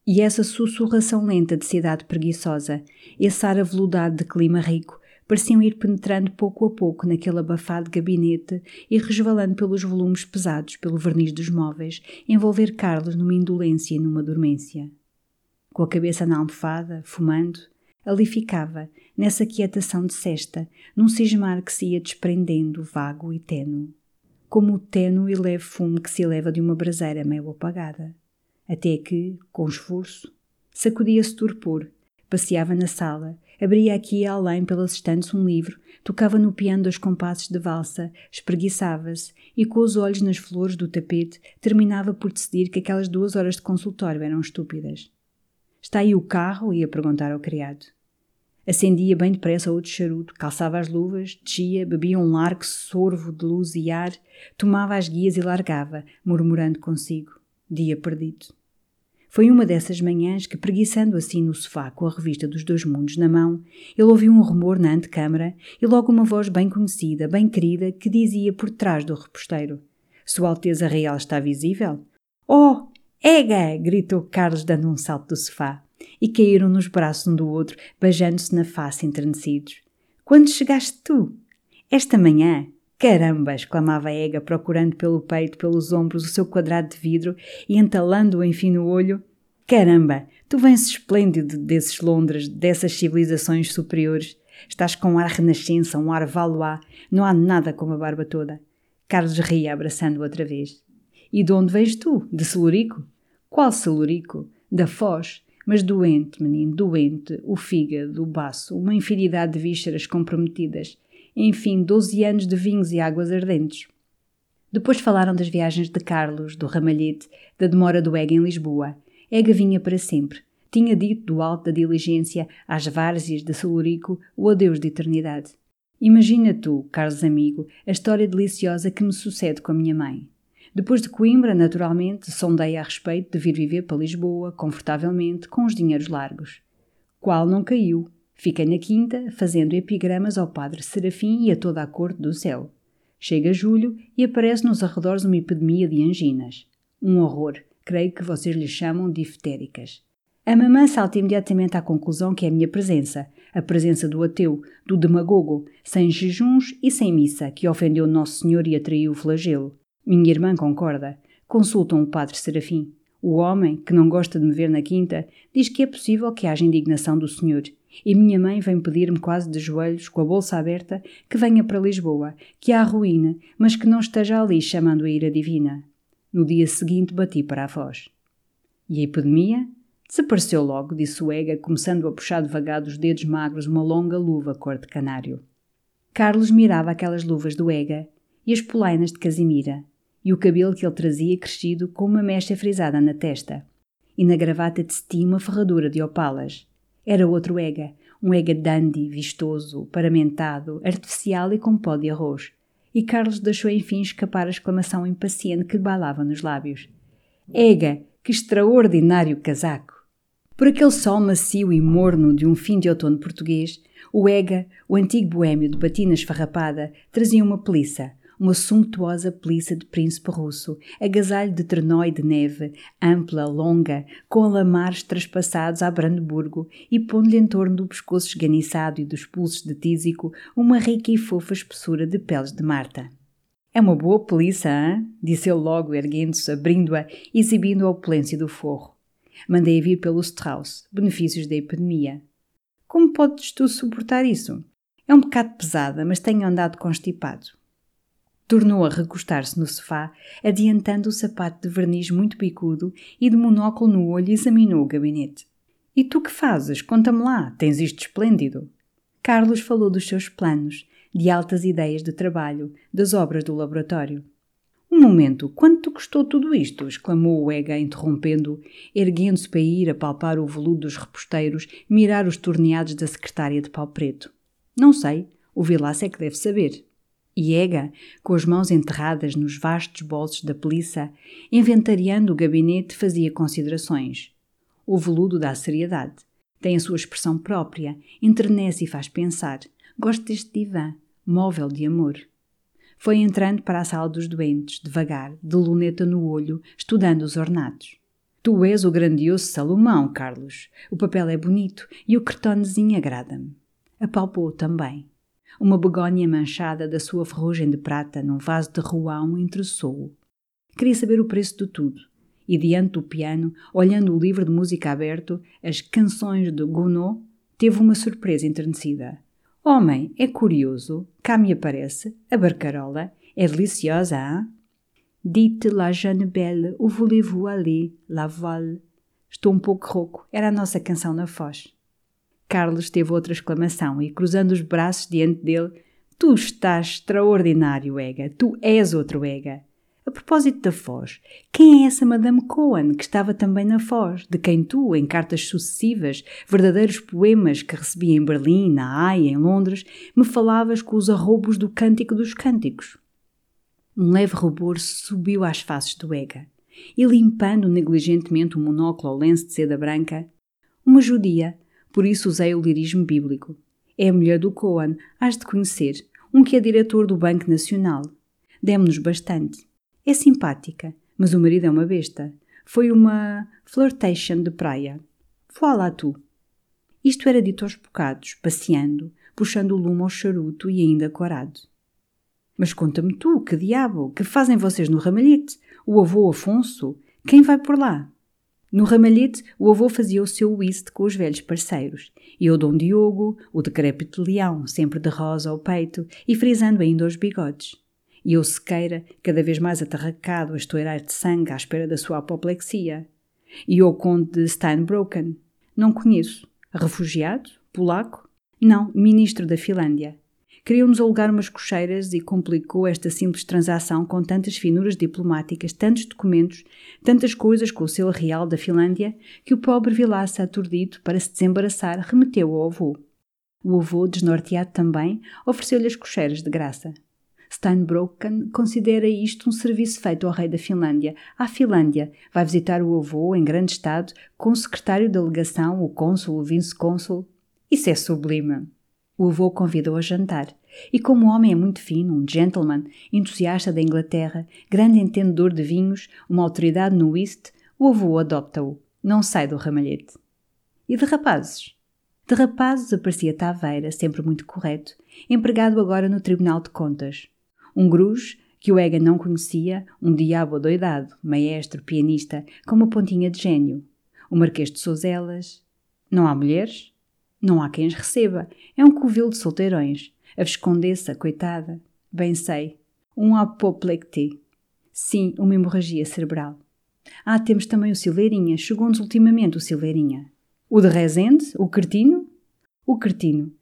E essa sussurração lenta de cidade preguiçosa, esse ar aveludado de clima rico, pareciam ir penetrando pouco a pouco naquele abafado gabinete e resvalando pelos volumes pesados pelo verniz dos móveis, envolver Carlos numa indolência e numa dormência. Com a cabeça na almofada, fumando, ali ficava, nessa quietação de cesta, num cismar que se ia desprendendo, vago e tênue, como o tênue e leve fumo que se eleva de uma braseira meio apagada. Até que, com esforço, sacudia-se torpor, passeava na sala, Abria aqui e além pelas estantes um livro, tocava no piano dois compassos de valsa, espreguiçava-se e, com os olhos nas flores do tapete, terminava por decidir que aquelas duas horas de consultório eram estúpidas. Está aí o carro? ia perguntar ao criado. Acendia bem depressa outro charuto, calçava as luvas, descia, bebia um largo sorvo de luz e ar, tomava as guias e largava, murmurando consigo. Dia perdido. Foi uma dessas manhãs que, preguiçando assim no sofá com a revista dos dois mundos na mão, ele ouviu um rumor na antecâmara e logo uma voz bem conhecida, bem querida, que dizia por trás do reposteiro: Sua Alteza Real está visível? Oh, Ega! gritou Carlos, dando um salto do sofá. E caíram nos braços um do outro, beijando-se na face enternecidos. Quando chegaste tu? Esta manhã? Caramba! exclamava Ega, procurando pelo peito, pelos ombros, o seu quadrado de vidro e entalando-o enfim no olho. Caramba! Tu vens esplêndido desses Londres, dessas civilizações superiores. Estás com um ar renascença, um ar valois. Não há nada como a barba toda. Carlos ria, abraçando-o outra vez. E de onde vens tu? De Celurico? Qual Celurico? Da Foz. Mas doente, menino, doente. O fígado, o baço, uma infinidade de vísceras comprometidas enfim, 12 anos de vinhos e águas ardentes. Depois falaram das viagens de Carlos, do Ramalhete, da demora do Ega em Lisboa. Ega vinha para sempre. Tinha dito do alto da diligência às várzeas de Celurico o adeus de eternidade. Imagina tu, Carlos amigo, a história deliciosa que me sucede com a minha mãe. Depois de Coimbra, naturalmente, sondei a respeito de vir viver para Lisboa, confortavelmente, com os dinheiros largos. Qual não caiu? Fiquei na quinta, fazendo epigramas ao padre Serafim e a toda a corte do céu. Chega julho e aparece nos arredores uma epidemia de anginas. Um horror, creio que vocês lhe chamam diftéricas. A mamã salta imediatamente à conclusão que é a minha presença, a presença do ateu, do demagogo, sem jejuns e sem missa, que ofendeu Nosso Senhor e atraiu o flagelo. Minha irmã concorda. Consultam o padre Serafim. O homem, que não gosta de me ver na quinta, diz que é possível que haja indignação do Senhor e minha mãe vem pedir-me quase de joelhos, com a bolsa aberta, que venha para Lisboa, que há ruína, mas que não esteja ali chamando a ira divina. No dia seguinte bati para a voz. E a epidemia? Desapareceu logo, disse o Ega, começando a puxar devagar dos dedos magros uma longa luva cor de canário. Carlos mirava aquelas luvas do Ega e as polainas de Casimira, e o cabelo que ele trazia crescido com uma mecha frisada na testa, e na gravata de cetim uma ferradura de opalas. Era outro Ega, um Ega dandy, vistoso, paramentado, artificial e com pó de arroz. E Carlos deixou enfim escapar a exclamação impaciente que lhe bailava nos lábios. Ega, que extraordinário casaco! Por aquele sol macio e morno de um fim de outono português, o Ega, o antigo boêmio de batina esfarrapada, trazia uma peliça, uma sumptuosa peliça de príncipe russo, agasalho de trenó de neve, ampla, longa, com alamares traspassados a Brandeburgo e pondo-lhe em torno do pescoço esganiçado e dos pulsos de tísico uma rica e fofa espessura de peles de Marta. É uma boa peliça, hein? disse ele logo, erguendo-se, abrindo-a, exibindo a opulência do forro. Mandei-a vir pelo Strauss, benefícios da epidemia. Como podes tu suportar isso? É um bocado pesada, mas tenho andado constipado. Tornou a recostar-se no sofá, adiantando o sapato de verniz muito bicudo e de monóculo no olho examinou o gabinete. E tu que fazes? Conta-me lá, tens isto esplêndido. Carlos falou dos seus planos, de altas ideias de trabalho, das obras do laboratório. Um momento, quanto custou tudo isto? exclamou o Ega, interrompendo, erguendo-se para ir apalpar o veludo dos reposteiros, mirar os torneados da secretária de pau preto. Não sei, o Vilaça é que deve saber. E Ega, com as mãos enterradas nos vastos bolsos da peliça, inventariando o gabinete, fazia considerações. O veludo dá seriedade. Tem a sua expressão própria, enternece e faz pensar. Gosto deste divã, móvel de amor. Foi entrando para a sala dos doentes, devagar, de luneta no olho, estudando os ornatos. Tu és o grandioso Salomão, Carlos. O papel é bonito e o cartonezinho agrada-me. Apalpou também. Uma begónia manchada da sua ferrugem de prata num vaso de ruão interessou-o. Queria saber o preço de tudo. E diante do piano, olhando o livro de música aberto, as canções de Gounod, teve uma surpresa enternecida. Homem, é curioso, cá me aparece, a barcarola, é deliciosa, hein? Dites la jeune belle, où voulez-vous aller, la voile? Estou um pouco rouco, era a nossa canção na foz. Carlos teve outra exclamação e, cruzando os braços diante dele, Tu estás extraordinário, Ega, tu és outro Ega. A propósito da Foz, quem é essa Madame Cohen que estava também na Foz, de quem tu, em cartas sucessivas, verdadeiros poemas que recebi em Berlim, na Haia, em Londres, me falavas com os arrobos do Cântico dos Cânticos? Um leve rubor subiu às faces do Ega, e limpando negligentemente o monóculo ao lenço de seda branca, uma judia, por isso usei o lirismo bíblico. É a mulher do Cohen, has de conhecer, um que é diretor do Banco Nacional. Demos-nos bastante. É simpática, mas o marido é uma besta. Foi uma flirtation de praia. Vá lá tu. Isto era dito aos bocados, passeando, puxando o lume ao charuto e ainda corado. Mas conta-me tu, que diabo, que fazem vocês no ramalhete? O avô Afonso? Quem vai por lá? No ramalhete, o avô fazia o seu whist com os velhos parceiros, e o Dom Diogo, o decrépito leão, sempre de rosa ao peito e frisando ainda os bigodes e eu sequeira, cada vez mais atarracado a estourar de sangue à espera da sua apoplexia. E o conde de Steinbroken. Não conheço. Refugiado? Polaco? Não, ministro da Finlândia. Queriam-nos alugar umas cocheiras e complicou esta simples transação com tantas finuras diplomáticas, tantos documentos, tantas coisas com o selo real da Finlândia, que o pobre Vilaça, aturdido, para se desembaraçar, remeteu ao avô. O avô, desnorteado também, ofereceu-lhe as cocheiras de graça. Steinbrocken considera isto um serviço feito ao rei da Finlândia. À Finlândia, vai visitar o avô em grande estado com o secretário da legação, o cônsul, o vice-cônsul. Isso é sublime. O avô convidou a jantar. E como o homem é muito fino, um gentleman, entusiasta da Inglaterra, grande entendedor de vinhos, uma autoridade no whist, o avô adopta-o. Não sai do ramalhete. E de rapazes? De rapazes aparecia Taveira, sempre muito correto, empregado agora no Tribunal de Contas. Um Gruz, que o Ega não conhecia, um diabo adoidado, maestro, pianista, com uma pontinha de gênio. O Marquês de Souzelas. Não há mulheres? Não há quem as receba. É um covil de solteirões. A Viscondessa, coitada. Bem sei. Um apoplecté. Sim, uma hemorragia cerebral. Ah, temos também o Silveirinha. Chegou-nos ultimamente o Silveirinha. O de Rezende? O Cretino? O Cretino.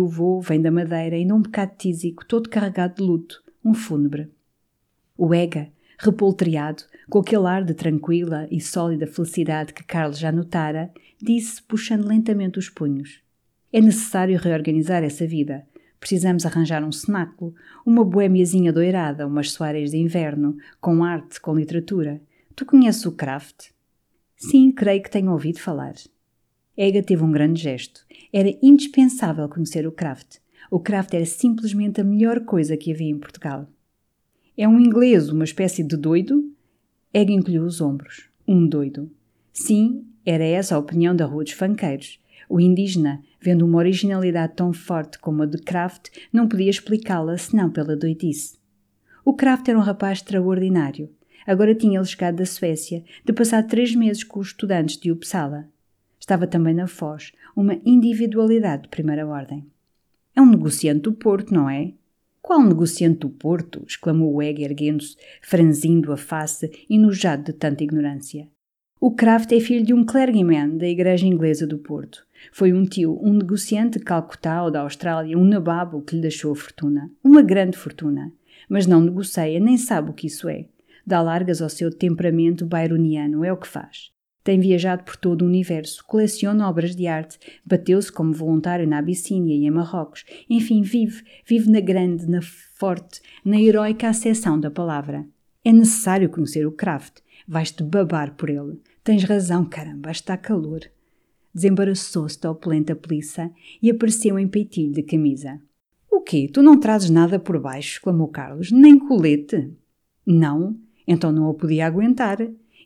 O voo, vem da Madeira, ainda um bocado tísico, todo carregado de luto, um fúnebre. O Ega, repoltreado, com aquele ar de tranquila e sólida felicidade que Carlos já notara, disse, puxando lentamente os punhos. É necessário reorganizar essa vida. Precisamos arranjar um cenáculo, uma boemiazinha doirada, umas soares de inverno, com arte, com literatura. Tu conheces o Kraft? Sim, creio que tenho ouvido falar. Ega teve um grande gesto. Era indispensável conhecer o Kraft. O Kraft era simplesmente a melhor coisa que havia em Portugal. É um inglês, uma espécie de doido? Ega encolheu os ombros. Um doido. Sim, era essa a opinião da Rua dos Fanqueiros. O indígena, vendo uma originalidade tão forte como a de Kraft, não podia explicá-la senão pela doidice. O Kraft era um rapaz extraordinário. Agora tinha ele chegado da Suécia, de passar três meses com os estudantes de Uppsala. Estava também na Foz, uma individualidade de primeira ordem. É um negociante do Porto, não é? Qual negociante do Porto? exclamou o Egg erguendo-se, franzindo a face, enojado de tanta ignorância. O Kraft é filho de um clergyman da Igreja Inglesa do Porto. Foi um tio, um negociante de Calcutá ou da Austrália, um nababo que lhe deixou a fortuna. Uma grande fortuna. Mas não negocia, nem sabe o que isso é. Dá largas ao seu temperamento byroniano, é o que faz. Tem viajado por todo o universo, coleciona obras de arte, bateu-se como voluntário na Abissínia e em Marrocos. Enfim, vive, vive na grande, na forte, na heroica acessão da palavra. É necessário conhecer o Kraft. Vais-te babar por ele. Tens razão, caramba, está calor. Desembaraçou-se da opulenta polícia e apareceu em peitilho de camisa. O quê? Tu não trazes nada por baixo? exclamou Carlos. Nem colete? Não. Então não o podia aguentar.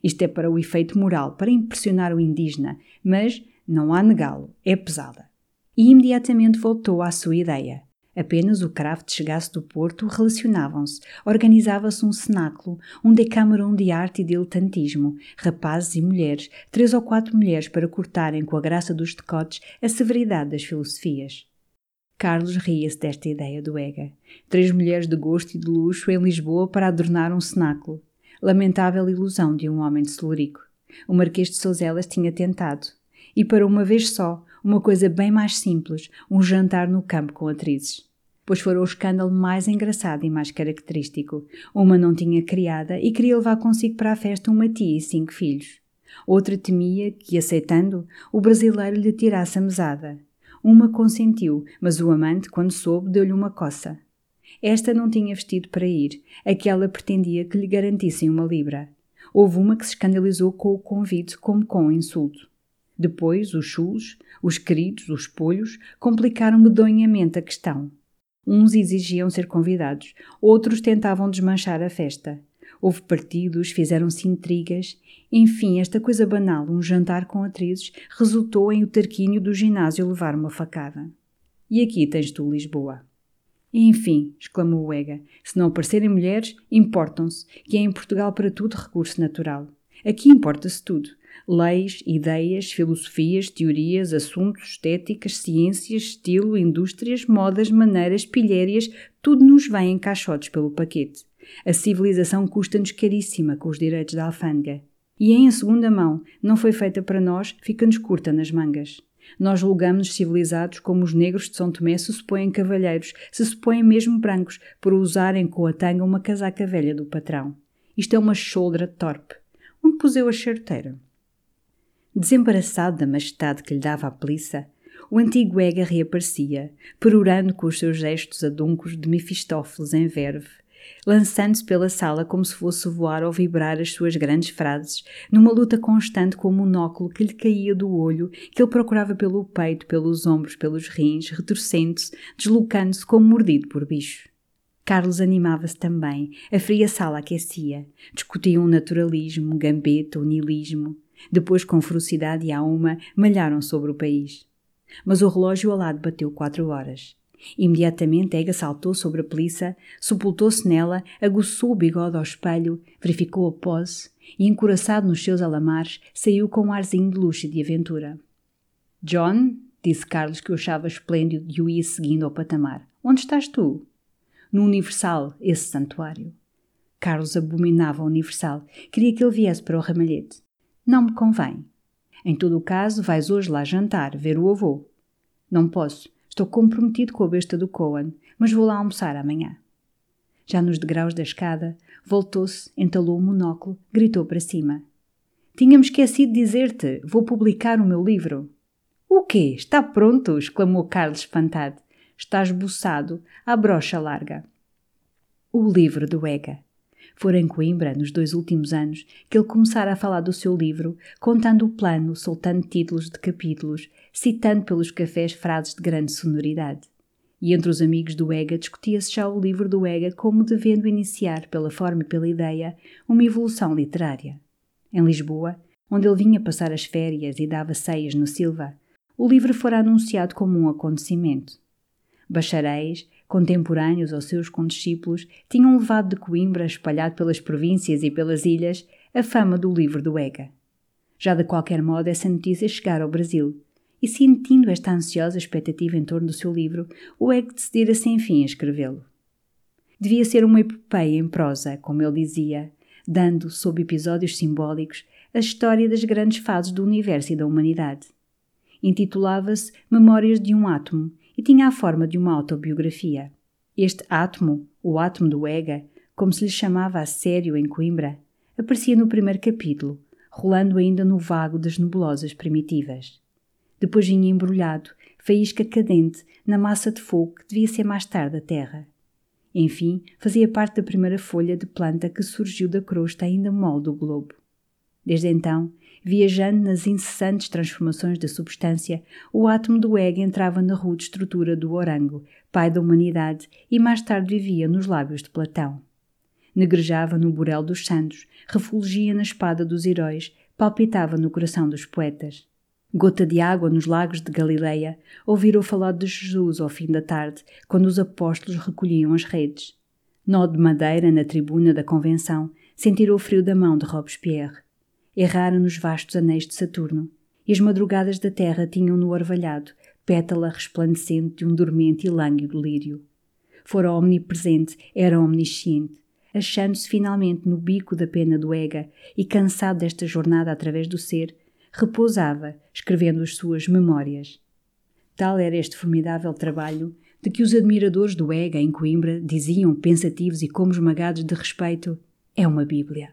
Isto é para o efeito moral, para impressionar o indígena, mas não há negá-lo, é pesada. E imediatamente voltou à sua ideia. Apenas o craft chegasse do Porto, relacionavam-se, organizava-se um cenáculo, um decameron de arte e diletantismo, rapazes e mulheres, três ou quatro mulheres para cortarem com a graça dos decotes a severidade das filosofias. Carlos ria-se desta ideia do Ega. Três mulheres de gosto e de luxo em Lisboa para adornar um cenáculo. Lamentável ilusão de um homem de Celurico. O Marquês de Souzelas tinha tentado. E para uma vez só, uma coisa bem mais simples, um jantar no campo com atrizes. Pois fora o escândalo mais engraçado e mais característico. Uma não tinha criada e queria levar consigo para a festa uma tia e cinco filhos. Outra temia que, aceitando, o brasileiro lhe tirasse a mesada. Uma consentiu, mas o amante, quando soube, deu-lhe uma coça. Esta não tinha vestido para ir, aquela pretendia que lhe garantissem uma libra. Houve uma que se escandalizou com o convite como com o insulto. Depois, os chulos, os queridos, os polhos, complicaram medonhamente a questão. Uns exigiam ser convidados, outros tentavam desmanchar a festa. Houve partidos, fizeram-se intrigas. Enfim, esta coisa banal, um jantar com atrizes, resultou em o tarquínio do ginásio levar uma facada. E aqui tens tu Lisboa. Enfim, exclamou o Ega, se não aparecerem mulheres, importam-se, que é em Portugal para tudo recurso natural. Aqui importa-se tudo. Leis, ideias, filosofias, teorias, assuntos, estéticas, ciências, estilo, indústrias, modas, maneiras, pilhérias, tudo nos vem em caixotes pelo paquete. A civilização custa-nos caríssima com os direitos da alfândega. E em segunda mão, não foi feita para nós, fica-nos curta nas mangas. Nós julgamos-nos civilizados como os negros de São Tomé se supõem cavalheiros, se supõem mesmo brancos, por usarem com a tanga uma casaca velha do patrão. Isto é uma choldra torpe. Onde puseu a charteira? Desembaraçado da majestade que lhe dava a polícia, o antigo Ega reaparecia, perorando com os seus gestos aduncos de Mefistófeles em verve, lançando-se pela sala como se fosse voar ou vibrar as suas grandes frases, numa luta constante com o monóculo que lhe caía do olho, que ele procurava pelo peito, pelos ombros, pelos rins, retorcendo-se, deslocando-se como mordido por bicho. Carlos animava-se também, a fria sala aquecia. Discutiam o naturalismo, gambeta, o niilismo. Depois, com ferocidade e a uma, malharam sobre o país. Mas o relógio ao lado bateu quatro horas. Imediatamente Ega saltou sobre a polícia, sepultou-se nela, aguçou o bigode ao espelho, verificou a pose e, encoraçado nos seus alamares, saiu com um arzinho de luxo e de aventura. John, disse Carlos que o achava esplêndido e o ia seguindo ao patamar. Onde estás tu? No Universal, esse santuário. Carlos abominava o Universal. Queria que ele viesse para o ramalhete. Não me convém. Em todo o caso, vais hoje lá jantar, ver o avô. Não posso. Estou comprometido com a besta do Cohen, mas vou lá almoçar amanhã. Já nos degraus da escada, voltou-se, entalou o monóculo, gritou para cima. Tinha-me esquecido dizer-te, vou publicar o meu livro. O quê? Está pronto? exclamou Carlos espantado. Está esboçado, à brocha larga. O livro do Ega. Fora em Coimbra, nos dois últimos anos, que ele começara a falar do seu livro, contando o plano, soltando títulos de capítulos, citando pelos cafés frases de grande sonoridade. E entre os amigos do EGA discutia-se já o livro do EGA como devendo iniciar, pela forma e pela ideia, uma evolução literária. Em Lisboa, onde ele vinha passar as férias e dava ceias no Silva, o livro fora anunciado como um acontecimento. Bacharéis, contemporâneos aos seus condiscípulos, tinham levado de Coimbra, espalhado pelas províncias e pelas ilhas, a fama do livro do EGA. Já de qualquer modo essa notícia chegara ao Brasil, e sentindo esta ansiosa expectativa em torno do seu livro, o EGA decidira sem fim a escrevê-lo. Devia ser uma epopeia em prosa, como ele dizia, dando, sob episódios simbólicos, a história das grandes fases do universo e da humanidade. Intitulava-se Memórias de um Átomo e tinha a forma de uma autobiografia. Este átomo, o átomo do Ega, como se lhe chamava a sério em Coimbra, aparecia no primeiro capítulo, rolando ainda no vago das nebulosas primitivas. Depois vinha embrulhado, faísca cadente, na massa de fogo que devia ser mais tarde a Terra. Enfim, fazia parte da primeira folha de planta que surgiu da crosta ainda mole do globo. Desde então, viajando nas incessantes transformações da substância, o átomo do egg entrava na rude estrutura do orango, pai da humanidade, e mais tarde vivia nos lábios de Platão. Negrejava no burel dos santos, refulgia na espada dos heróis, palpitava no coração dos poetas. Gota de água nos lagos de Galileia, ouviram falar de Jesus ao fim da tarde, quando os apóstolos recolhiam as redes. Nó de madeira na tribuna da convenção, sentiram o frio da mão de Robespierre. Erraram nos vastos anéis de Saturno, e as madrugadas da terra tinham no orvalhado pétala resplandecente de um dormente e lânguido lírio. Fora omnipresente, era omnisciente, achando-se finalmente no bico da pena do Ega e cansado desta jornada através do ser, repousava, escrevendo as suas memórias. Tal era este formidável trabalho de que os admiradores do Ega em Coimbra diziam, pensativos e como esmagados de respeito, é uma Bíblia.